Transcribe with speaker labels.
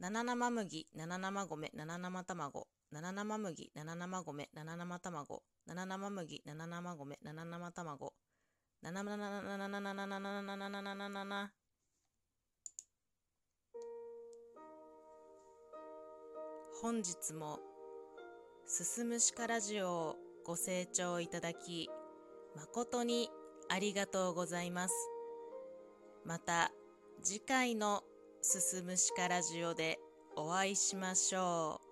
Speaker 1: 七生麦、七生米、七生卵、七生麦、七生米、七生卵、七生麦、七生、米、七生卵、七生、七、本日もすすむしかラジオをご清聴いただき誠にありがとうございますまた次回のすすむしかラジオでお会いしましょう。